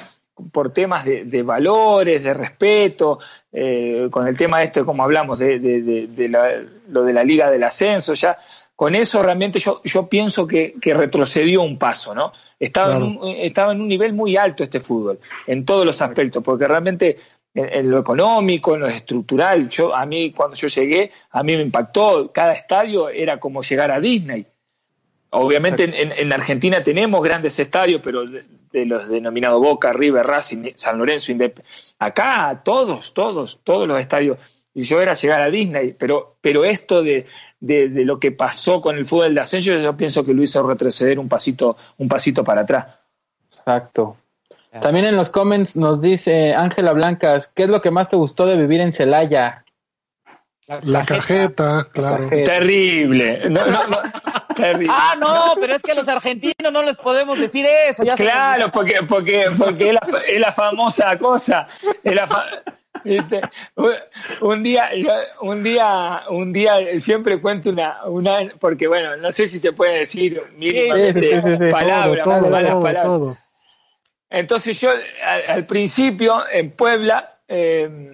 por temas de, de valores, de respeto, eh, con el tema este, como hablamos, de, de- de- de la- lo de la Liga del Ascenso, ya con eso realmente yo, yo pienso que, que retrocedió un paso, ¿no? Estaba, Claro. en un, estaba en un nivel muy alto este fútbol, en todos los aspectos, porque realmente en, en lo económico, en lo estructural, yo a mí cuando yo llegué, a mí me impactó, cada estadio era como llegar a Disney. Obviamente en, en- en Argentina tenemos grandes estadios, pero de, de los denominados Boca, River, Racing, San Lorenzo, Indep Acá todos, todos, todos los estadios. Y yo era llegar a Disney, pero, pero esto de, de, de lo que pasó con el fútbol de ascenso, yo pienso que lo hizo retroceder un pasito, un pasito para atrás. Exacto. También en los comments nos dice Ángela Blancas, ¿qué es lo que más te gustó de vivir en Celaya? La cajeta, claro. cajeta. Terrible. No, no, no, terrible. Ah, no, pero es que a los argentinos no les podemos decir eso. Ya Claro, porque, porque, porque es, la, fa- es la famosa cosa. Es la fa- ¿viste? Un- día, un día, un día siempre cuento una, una, porque bueno, no sé si se puede decir mínimamente Sí, sí, sí, sí. palabras, todo, todo, malas todo, palabras. Entonces yo al, principio en Puebla, eh,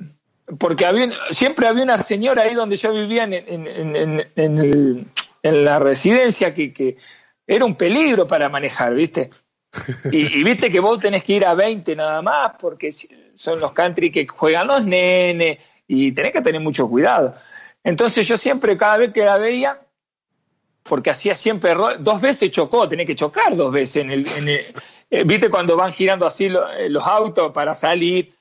porque había, siempre había una señora ahí donde yo vivía en, en- en- la residencia que, que era un peligro para manejar, ¿viste? Y, viste que vos tenés que ir a 20 nada más porque son los country que juegan los nenes y tenés que tener mucho cuidado. Entonces yo siempre, cada vez que la veía, porque hacía siempre error, dos veces chocó, tenés que chocar dos veces en el, viste cuando van girando así lo- eh, los autos para salir.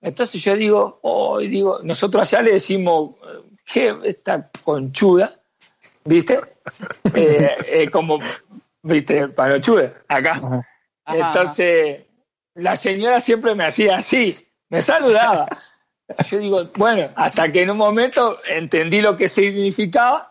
Entonces yo digo, oh, y digo, nosotros allá le decimos, eh, ¿qué esta conchuda? ¿Viste? Eh, eh, como, ¿viste? Panochuda, acá. Ajá. Ajá, Entonces, la señora siempre me hacía así, me saludaba. Yo digo, bueno, hasta que en un momento entendí lo que significaba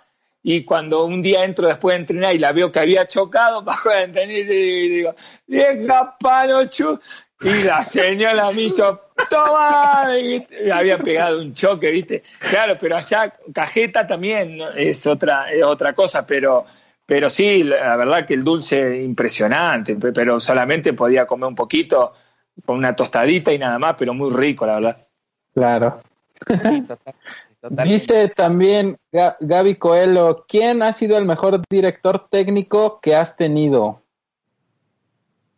y cuando un día entro después de entrenar y la veo que había chocado, bajo de entender y digo, vieja panochu. Y la señora me hizo, toma, y me había pegado un choque, ¿viste? Claro, pero allá cajeta también es otra, es otra cosa, pero, pero sí, la verdad que el dulce impresionante, pe- pero solamente podía comer un poquito con una tostadita y nada más, pero muy rico, la verdad. Claro. Totalmente. Dice también Ga- Gaby Coelho, ¿quién ha sido el mejor director técnico que has tenido?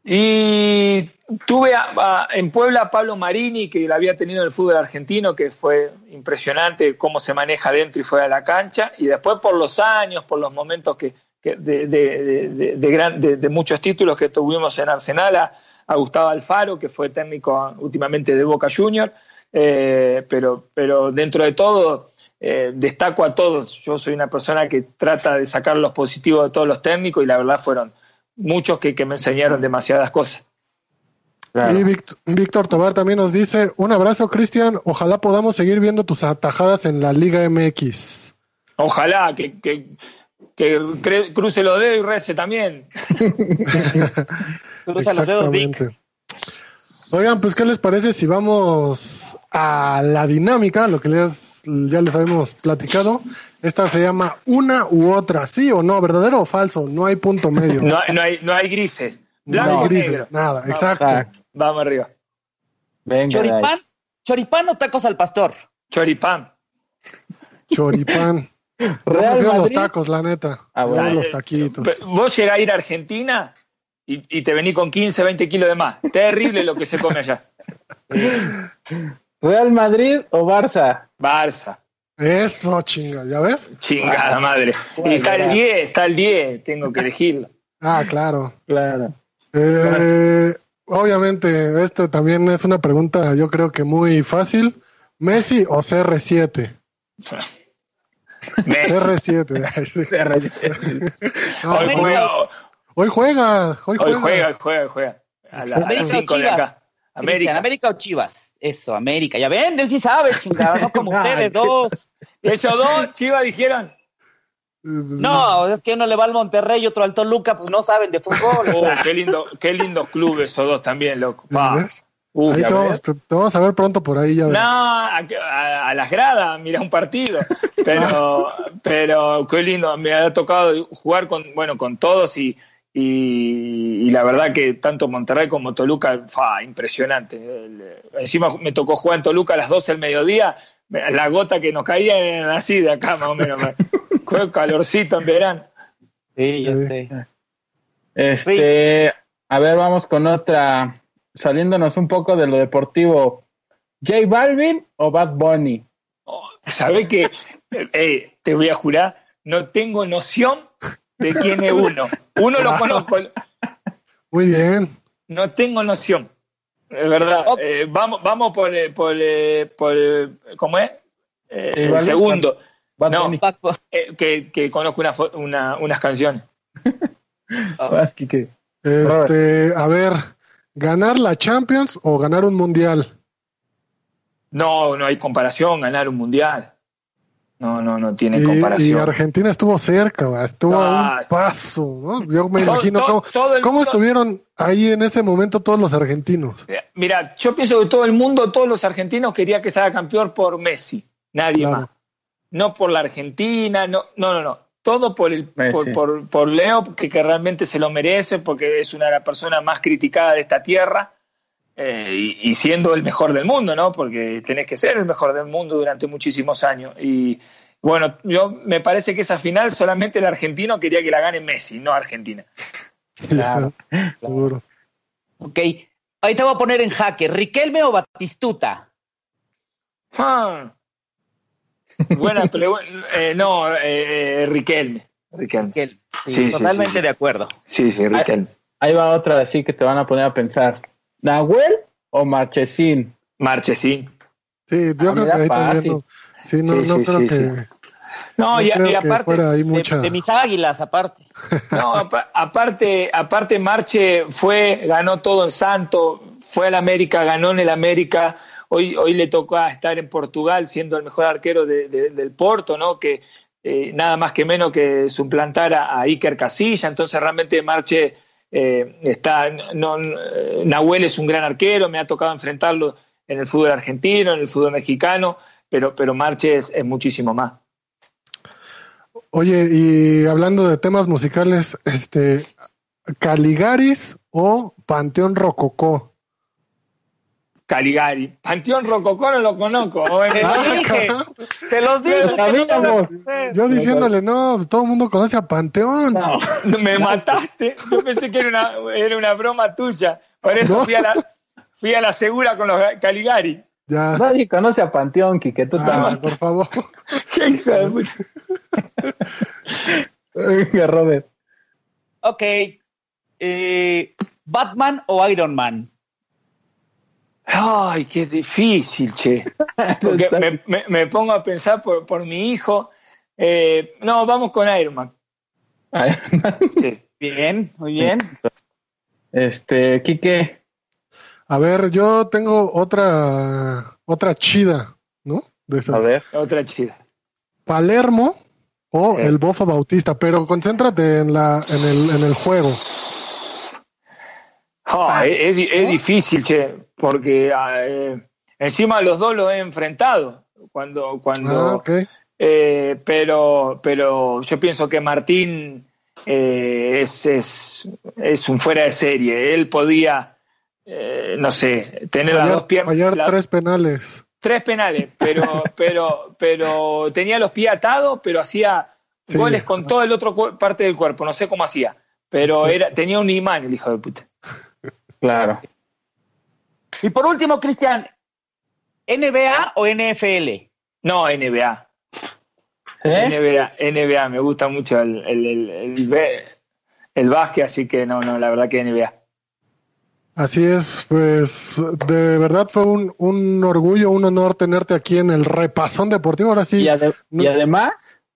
Y tuve a- a- en Puebla a Pablo Marini, que la había tenido en el fútbol argentino, que fue impresionante cómo se maneja dentro y fuera de la cancha. Y después por los años, por los momentos que, que de, de- de- de- gran- muchos títulos que tuvimos en Arsenal, a, a Gustavo Alfaro, que fue técnico últimamente de Boca Junior. Eh, pero, pero dentro de todo, eh, destaco a todos. Yo soy una persona que trata de sacar los positivos de todos los técnicos y la verdad fueron muchos que, que me enseñaron demasiadas cosas. Y Víctor Tobar también nos dice, un abrazo Cristian, ojalá podamos seguir viendo tus atajadas en la Liga MX. Ojalá que, que, cruce los dedos y rece también. Cruza los dedos, Vic. Oigan, pues ¿qué les parece si vamos a la dinámica, lo que les, ya les habíamos platicado? Esta se llama una u otra, sí o no, verdadero o falso, no hay punto medio. No, hay- no hay, no hay grises. No hay grises, negro. nada, Vamos, exacto. Vamos arriba. Venga. ¿Choripán? ¿Choripán o tacos al pastor? Choripán. Choripán. Real los tacos, la neta. Ah, bueno. los taquitos. Vos llegás a ir a Argentina y, y te venís con 15, 20 kilos de más. Terrible lo que se come allá. ¿Real Madrid o Barça? Barça. Eso, chinga, ¿ya ves? Chingada madre. Y está el 10, está el 10. Tengo que elegirlo. Ah, claro. Claro. Eh, obviamente, esto también es una pregunta, yo creo que muy fácil. ¿Messi o CR7? Messi. CR7. No, Hoy hoy, juega, juega, hoy juega. juega, hoy juega, hoy juega. A, la- a América las 5 de Chivas. acá. América. ¿América o Chivas? Eso, América. Ya ven, él sí sabe, chingada, no como ustedes dos. Esos dos, Chivas, dijeron. No, es que uno le va al Monterrey y otro al Toluca, pues no saben de fútbol. Oh, qué lindo, qué lindos clubes esos dos también, loco. Uf, Ahí te, vamos, te- vamos a ver pronto por ahí. Ya No, a, a- a las gradas, mira un partido. Pero, pero qué lindo, me ha tocado jugar con, bueno, con todos y, y, y la verdad que tanto Monterrey como Toluca, fa, impresionante. El- encima me tocó jugar en Toluca a las 12 del mediodía, la gota que nos caía era así de acá más o menos. Qué calorcito en verano. Sí, yo sé. Este, a ver, vamos con otra. Saliéndonos un poco de lo deportivo. ¿J Balvin o Bad Bunny? ¿Sabés que eh, te voy a jurar, no tengo noción de quién es uno. Uno lo conozco, Muy bien. no tengo noción. Es verdad. Oh. Eh, vamos, vamos por, eh, por, eh, por ¿cómo es? Eh, el vale. segundo. Bad No. Bunny. Eh, que, que conozco una, una- unas canciones. Quique. Este, a ver, ¿ganar la Champions o ganar un mundial? No, no hay comparación, ganar un mundial. No, no, no tiene Y, y comparación. Argentina estuvo cerca, estuvo a Ah, un paso, ¿no? Yo me Todo- imagino todo- cómo, todo el cómo mundo- estuvieron ahí en ese momento todos los argentinos. Eh, Mira, yo pienso que todo el mundo, todos los argentinos quería que salga campeón por Messi, nadie Claro. más. No por la Argentina, no, no, no, no. Todo por el por, por, por Leo, que, que realmente se lo merece, porque es una de las personas más criticadas de esta tierra, eh, y, y siendo el mejor del mundo, ¿no? Porque tenés que ser el mejor del mundo durante muchísimos años. Y bueno, yo me parece que esa final solamente el argentino quería que la gane Messi, no Argentina. Claro. Seguro. Ok. Ahí te voy a poner en jaque. ¿Riquelme o Batistuta? Ah. Buena pregunta. Eh, no, eh, eh, Riquelme. Riquelme. Riquelme. Sí, Sí, totalmente sí. de acuerdo. Sí, sí, Riquelme. Ahí va otra así que te van a poner a pensar. ¿Nahuel o Marchesín? Marchesín. Sí, yo Ah, creo que ahí también no. Sí, no, Sí, no sí, creo sí, que, sí. No, no y, creo y que aparte, fuera ahí De, mucha. de mis águilas, aparte. no, apa- aparte, aparte Marche fue, ganó todo en Santo, fue al América, ganó en el América. Hoy, hoy le tocó estar en Portugal siendo el mejor arquero de- de- del Porto, ¿no? Que eh, nada más que menos que suplantar a, a Iker Casilla. Entonces realmente Marche eh, está, no, Nahuel es un gran arquero, me ha tocado enfrentarlo en el fútbol argentino, en el fútbol mexicano, pero, pero Marche es, es muchísimo más. Oye, y hablando de temas musicales, este, Caligaris o Panteón Rococó. Caligari. Panteón Rococó no lo conozco. Te lo dije. Te los dije. Lo que no te lo- sabíamos. Yo diciéndole, no, todo el mundo conoce a Panteón. No. me mataste. Yo pensé que era una, era una broma tuya. Por eso No. fui, a la, fui a la segura con los Caligari. Ya. Nadie conoce a Panteón, Quique. Tú Ah, también. por favor. Qué hijo de puta. Venga, Robert. Ok. Eh, ¿Batman o Iron Man? Ay, qué difícil, che. Porque me, me- me pongo a pensar por, por mi hijo. Eh, no, vamos con Iron Man. Sí. Bien, muy bien. Este, Quique. A ver, yo tengo otra, otra chida, ¿no? De esas. A ver. Otra chida. Palermo o Sí. el Bofo Bautista, pero concéntrate en la, en el, en el juego. Ah, es, es di- es difícil, che, porque ah, eh, encima los dos los he enfrentado. Cuando, cuando, Ah. Eh, pero, pero yo pienso que Martín eh, es, es, es un fuera de serie. Él podía, eh, no sé, tener las dos piernas. fallar la- tres penales. tres penales, pero, pero, pero tenía los pies atados, pero hacía Sí. goles con toda el otro parte del cuerpo. No sé cómo hacía, pero Sí. era, tenía un imán el hijo de puta. Claro. Y por último, Cristian, ¿NBA o NFL? No, NBA. ¿Eh? NBA, NBA, me gusta mucho el, el, el, el, el básquet, así que no, no, la verdad que NBA. Así es, pues de verdad fue un, un orgullo, un honor tenerte aquí en el repasón deportivo. Ahora sí, Y, ade- no- y además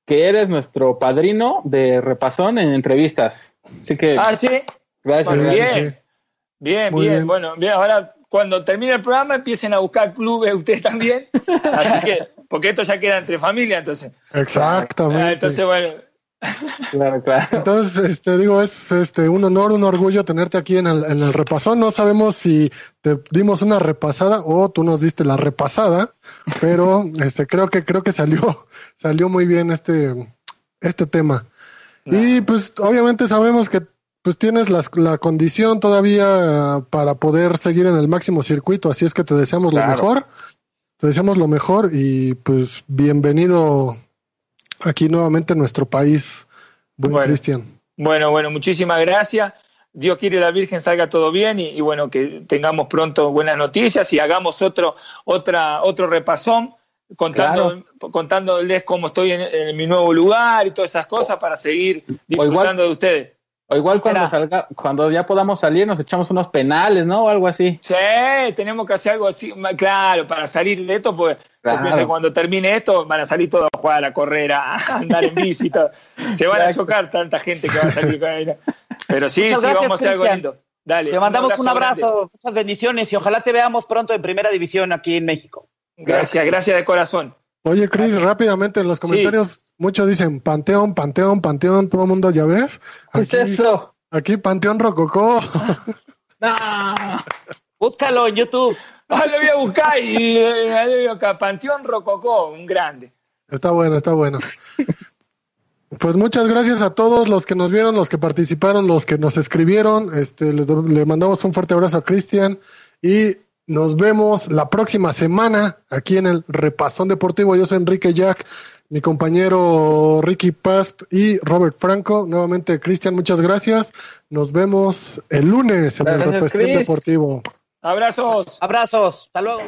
que eres nuestro padrino de repasón en entrevistas. Así que Ah, sí. gracias. Bien. sí. Bien, Muy bien, bien. Bueno, bien. Ahora, cuando termine el programa, empiecen a buscar clubes ustedes también. Así que, porque esto ya queda entre familia, entonces. exactamente. Ah, entonces, bueno. Claro, claro. Entonces, este, digo, es este, un honor, un orgullo tenerte aquí en el, en el repasón. No sabemos si te dimos una repasada o tú nos diste la repasada, pero este, creo que creo que salió, salió muy bien este, este tema. Y pues obviamente sabemos que pues tienes las- la condición todavía para poder seguir en el máximo circuito, así es que te deseamos Claro. lo mejor. Te deseamos lo mejor y pues bienvenido aquí nuevamente en nuestro país, buen Bueno. Cristian. Bueno, bueno, muchísimas gracias. Dios quiere la Virgen salga todo bien y, y bueno, que tengamos pronto buenas noticias y hagamos otro, otra, otro repasón contando, contándoles cómo estoy en, en mi nuevo lugar y todas esas cosas para seguir disfrutando de ustedes. O igual cuando salga, cuando ya podamos salir, nos echamos unos penales, ¿no? O algo así. Sí, tenemos que hacer algo así, claro, para salir de esto, pues Claro. yo pienso que cuando termine esto van a salir todos a jugar a la correra, a andar en bici y todo. Se van a chocar tanta gente que va a salir con. Pero sí, Muchas sí, gracias, vamos a hacer algo lindo. Dale. Te mandamos un abrazo, muchas bendiciones y ojalá te veamos pronto en primera división aquí en México. Gracias, gracias de corazón. Oye, Chris, rápidamente en los comentarios, muchos dicen Panteón, Panteón, Panteón, todo el mundo ya ves. ¿Qué es Aquí, eso? aquí Panteón Rococó. No. Búscalo en YouTube. Ah, lo voy a buscar y eh, lo voy a buscar. Panteón Rococó, un grande. Está bueno, está bueno. Pues muchas gracias a todos los que nos vieron, los que participaron, los que nos escribieron. Este, le mandamos un fuerte abrazo a Cristian y nos vemos la próxima semana aquí en el Repasón Deportivo. Yo soy Enrique Jack, mi compañero Ricky Past y Robert Franco. Nuevamente, Cristian, muchas gracias. Nos vemos el lunes en el Repasón Chris. Deportivo. Abrazos. Abrazos. Hasta luego.